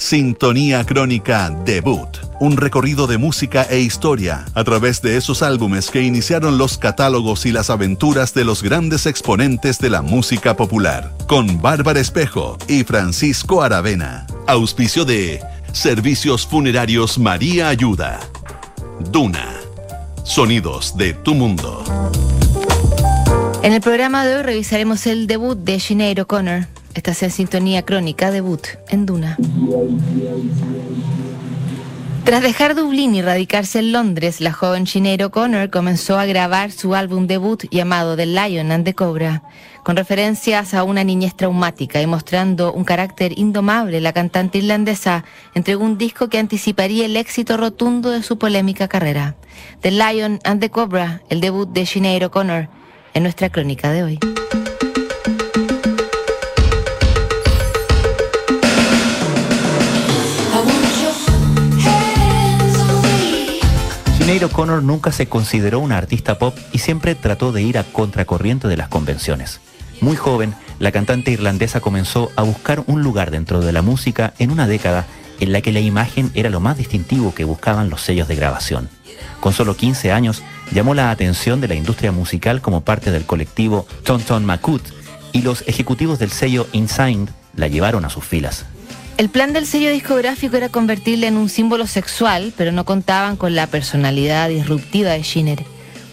Sintonía Crónica Debut, un recorrido de música e historia a través de esos álbumes que iniciaron los catálogos y las aventuras de los grandes exponentes de la música popular, con Bárbara Espejo y Francisco Aravena. Auspicio de Servicios Funerarios María Ayuda. Duna. Sonidos de tu mundo. En el programa de hoy revisaremos el debut de Sinead O'Connor. Estás en sintonía crónica debut en Duna. Tras dejar Dublín y radicarse en Londres, la joven Sinead O'Connor comenzó a grabar su álbum debut llamado The Lion and the Cobra. Con referencias a una niñez traumática y mostrando un carácter indomable, la cantante irlandesa entregó un disco que anticiparía el éxito rotundo de su polémica carrera. The Lion and the Cobra, el debut de Sinead O'Connor, en nuestra crónica de hoy. Sinead O'Connor nunca se consideró una artista pop y siempre trató de ir a contracorriente de las convenciones. Muy joven, la cantante irlandesa comenzó a buscar un lugar dentro de la música en una década en la que la imagen era lo más distintivo que buscaban los sellos de grabación. Con solo 15 años, llamó la atención de la industria musical como parte del colectivo Tonton Makut y los ejecutivos del sello Insigned la llevaron a sus filas. El plan del sello discográfico era convertirla en un símbolo sexual, pero no contaban con la personalidad disruptiva de Shinner.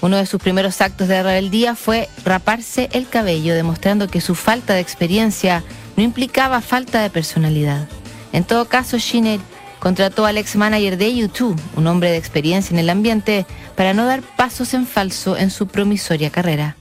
Uno de sus primeros actos de rebeldía fue raparse el cabello, demostrando que su falta de experiencia no implicaba falta de personalidad. En todo caso, Shinner contrató al ex manager de U2, un hombre de experiencia en el ambiente, para no dar pasos en falso en su promisoria carrera.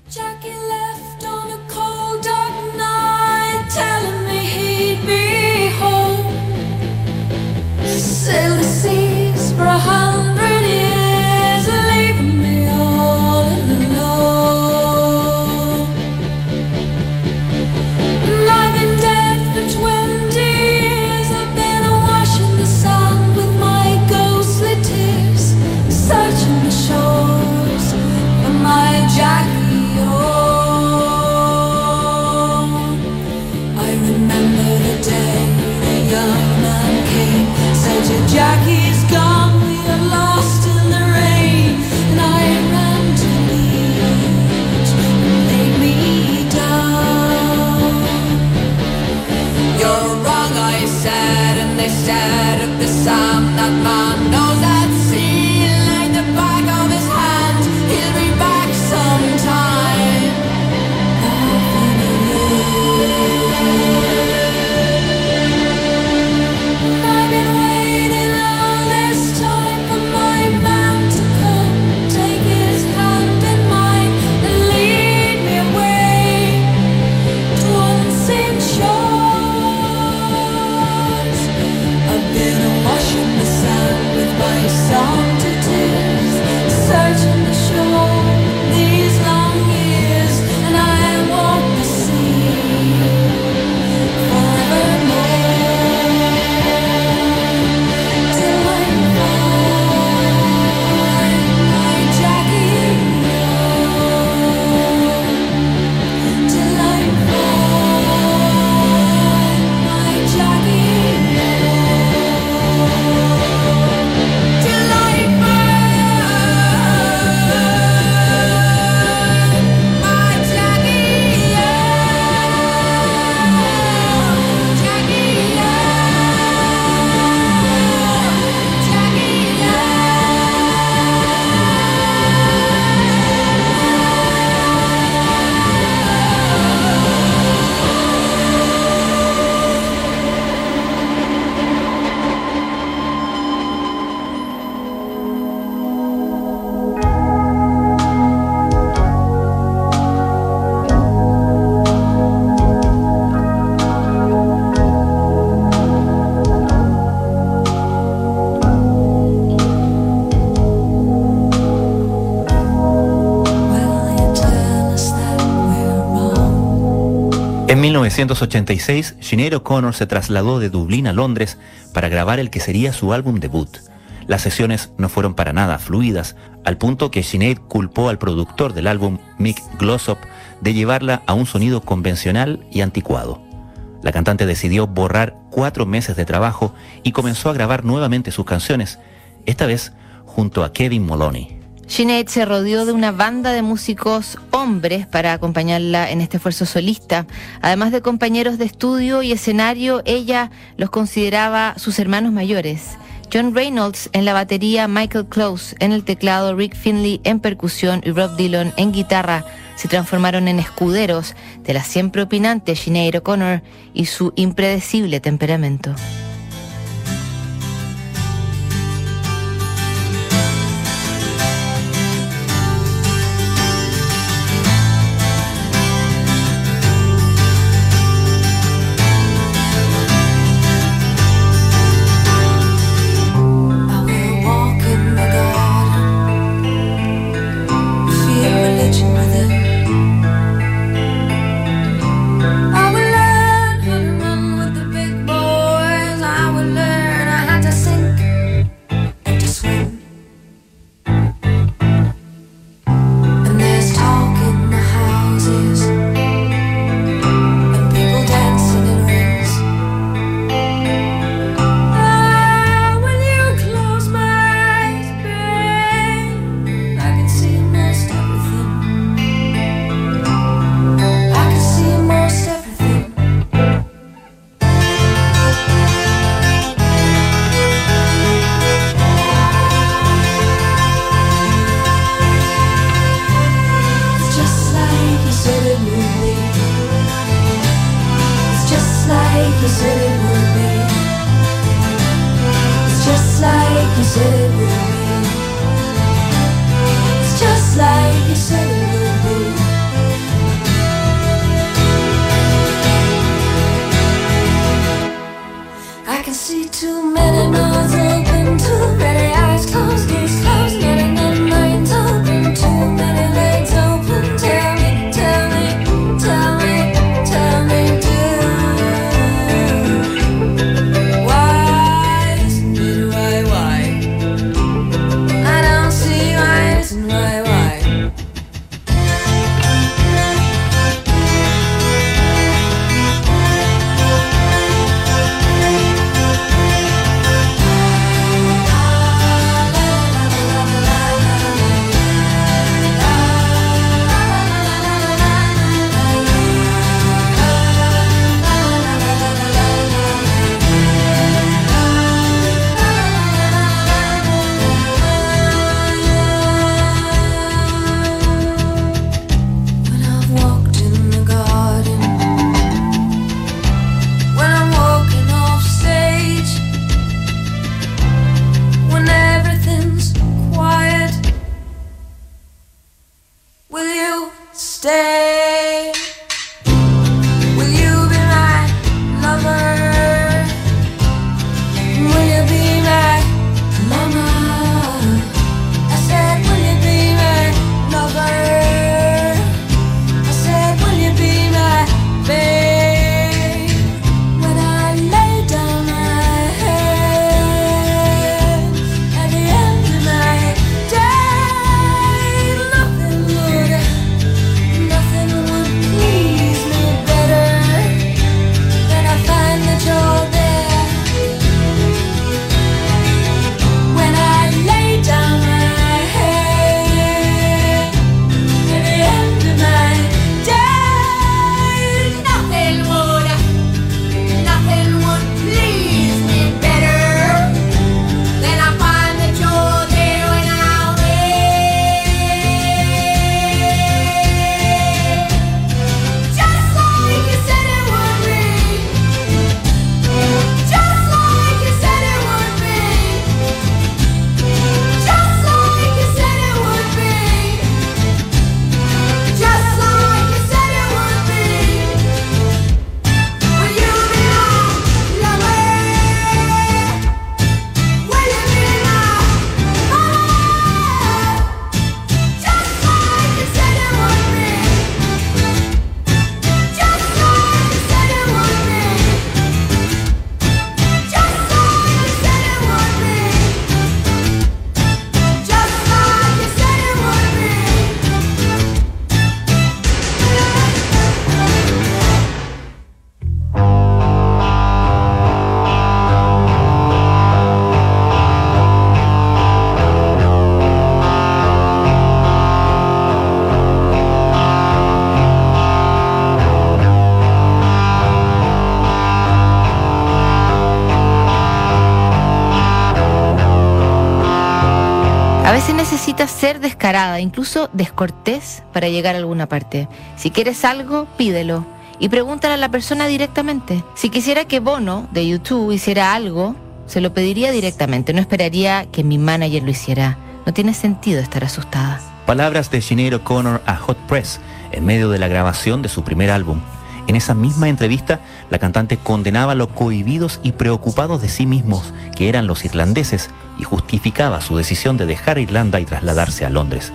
1986, Sinead O'Connor se trasladó de Dublín a Londres para grabar el que sería su álbum debut. Las sesiones no fueron para nada fluidas, al punto que Sinead culpó al productor del álbum, Mick Glossop, de llevarla a un sonido convencional y anticuado. La cantante decidió borrar cuatro meses de trabajo y comenzó a grabar nuevamente sus canciones, esta vez junto a Kevin Moloney. Sinead se rodeó de una banda de músicos hombres para acompañarla en este esfuerzo solista. Además de compañeros de estudio y escenario, ella los consideraba sus hermanos mayores. John Reynolds en la batería, Michael Close en el teclado, Rick Finley en percusión y Rob Dillon en guitarra se transformaron en escuderos de la siempre opinante Sinead O'Connor y su impredecible temperamento. sitting ser descarada, incluso descortés, para llegar a alguna parte. Si quieres algo, pídelo. Y pregúntale a la persona directamente. Si quisiera que Bono, de YouTube, hiciera algo, se lo pediría directamente. No esperaría que mi manager lo hiciera. No tiene sentido estar asustada. Palabras de Sinead O'Connor a Hot Press en medio de la grabación de su primer álbum. En esa misma entrevista, la cantante condenaba lo cohibidos y preocupados de sí mismos que eran los irlandeses y justificaba su decisión de dejar Irlanda y trasladarse a Londres.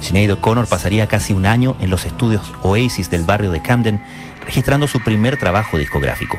Sinead O'Connor pasaría casi un año en los estudios Oasis del barrio de Camden, registrando su primer trabajo discográfico.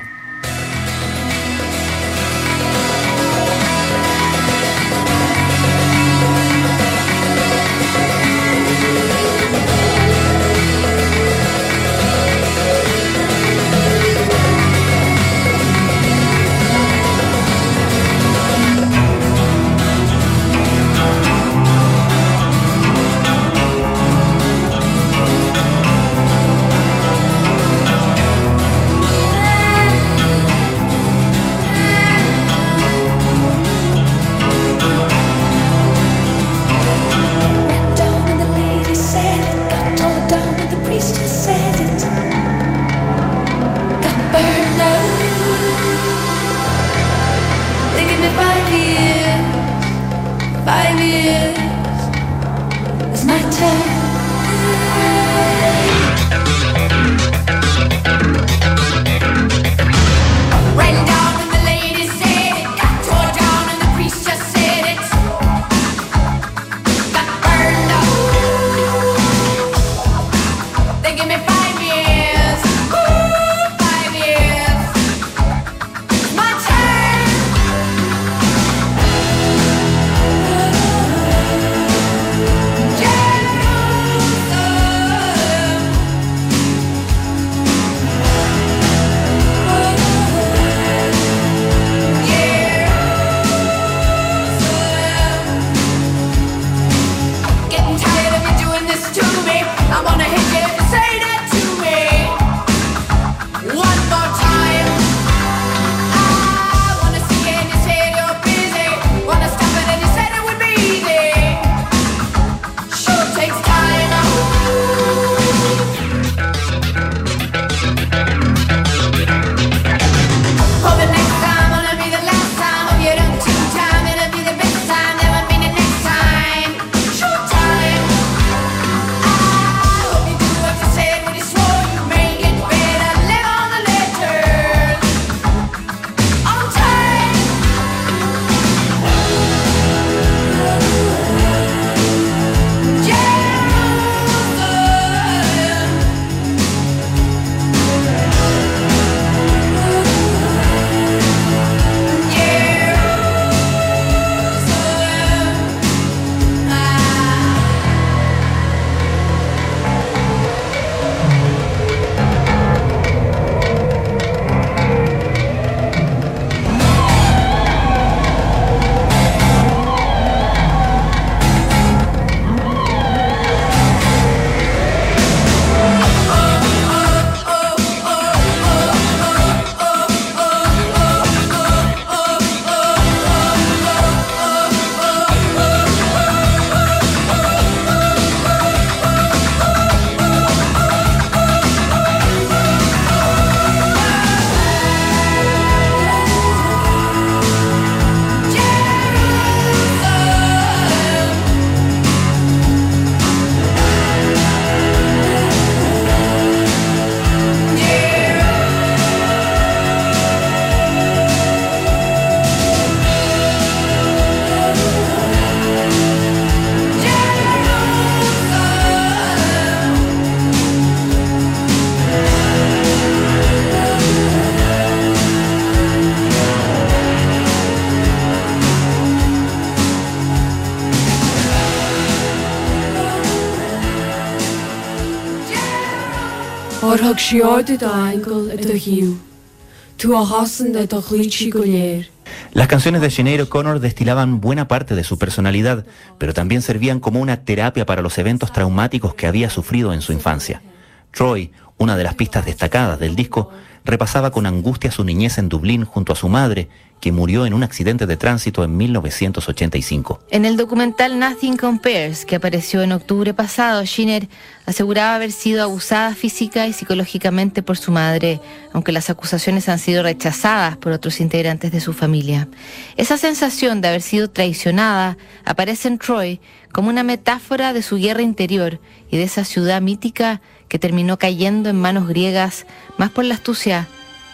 Las canciones de Sinead O'Connor destilaban buena parte de su personalidad, pero también servían como una terapia para los eventos traumáticos que había sufrido en su infancia. Troy, una de las pistas destacadas del disco, repasaba con angustia su niñez en Dublín junto a su madre que murió en un accidente de tránsito en 1985. En el documental Nothing Compares, que apareció en octubre pasado, Schiner aseguraba haber sido abusada física y psicológicamente por su madre, aunque las acusaciones han sido rechazadas por otros integrantes de su familia. Esa sensación de haber sido traicionada aparece en Troy como una metáfora de su guerra interior y de esa ciudad mítica que terminó cayendo en manos griegas más por la astucia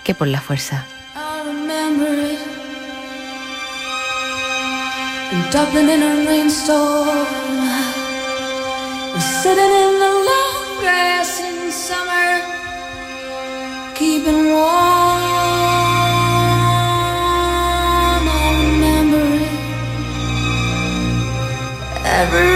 que por la fuerza. Dublin in a rainstorm, We're sitting in the long grass in summer, keeping warm. I remember it every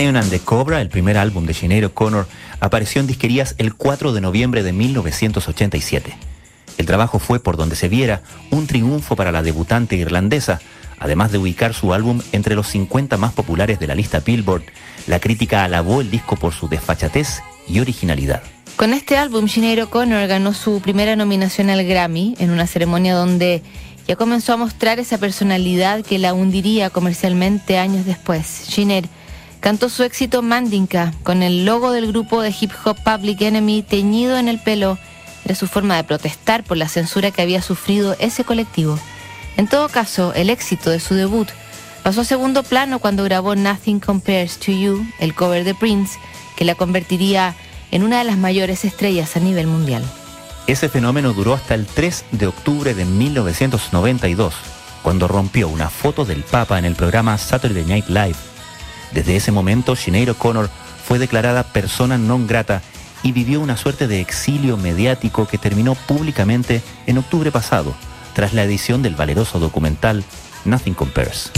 Lion and the Cobra, el primer álbum de Sinead O'Connor, apareció en disquerías el 4 de noviembre de 1987. El trabajo fue, por donde se viera, un triunfo para la debutante irlandesa, además de ubicar su álbum entre los 50 más populares de la lista Billboard. La crítica alabó el disco por su desfachatez y originalidad. Con este álbum, Sinead O'Connor ganó su primera nominación al Grammy en una ceremonia donde ya comenzó a mostrar esa personalidad que la hundiría comercialmente años después. Sinead cantó su éxito Mandinka con el logo del grupo de hip hop Public Enemy teñido en el pelo. Era su forma de protestar por la censura que había sufrido ese colectivo. En todo caso, el éxito de su debut pasó a segundo plano cuando grabó Nothing Compares to You, el cover de Prince, que la convertiría en una de las mayores estrellas a nivel mundial. Ese fenómeno duró hasta el 3 de octubre de 1992, cuando rompió una foto del Papa en el programa Saturday Night Live. Desde ese momento, Sinead O'Connor fue declarada persona non grata y vivió una suerte de exilio mediático que terminó públicamente en octubre pasado, tras la edición del valeroso documental Nothing Compares.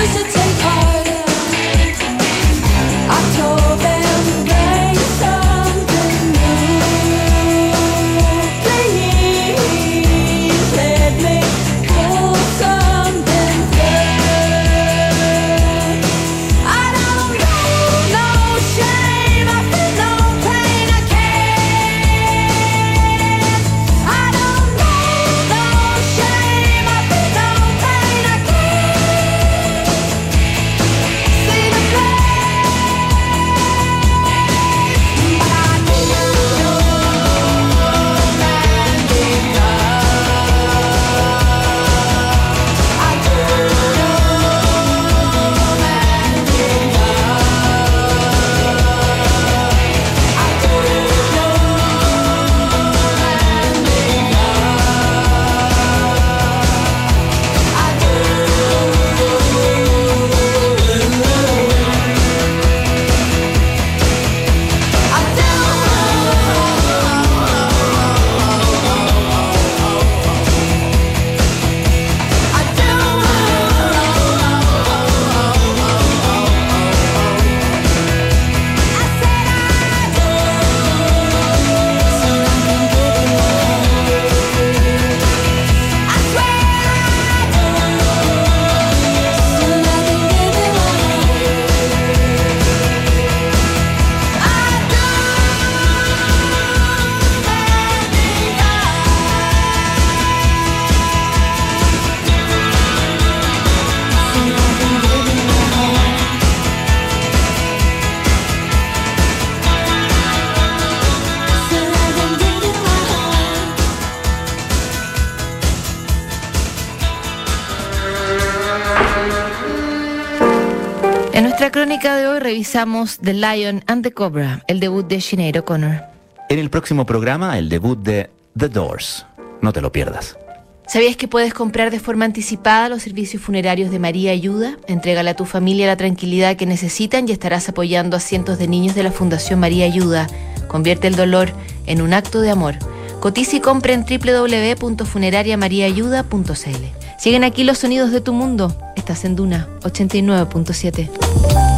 Cause it's crónica de hoy revisamos The Lion and the Cobra, el debut de Sinead O'Connor. En el próximo programa, el debut de The Doors. No te lo pierdas. ¿Sabías que puedes comprar de forma anticipada los servicios funerarios de María Ayuda? Entrégale a tu familia la tranquilidad que necesitan y estarás apoyando a cientos de niños de la Fundación María Ayuda. Convierte el dolor en un acto de amor. Cotiza y compra en www.funerariamariaayuda.cl. Siguen aquí los sonidos de tu mundo. Estás en Duna 89.7.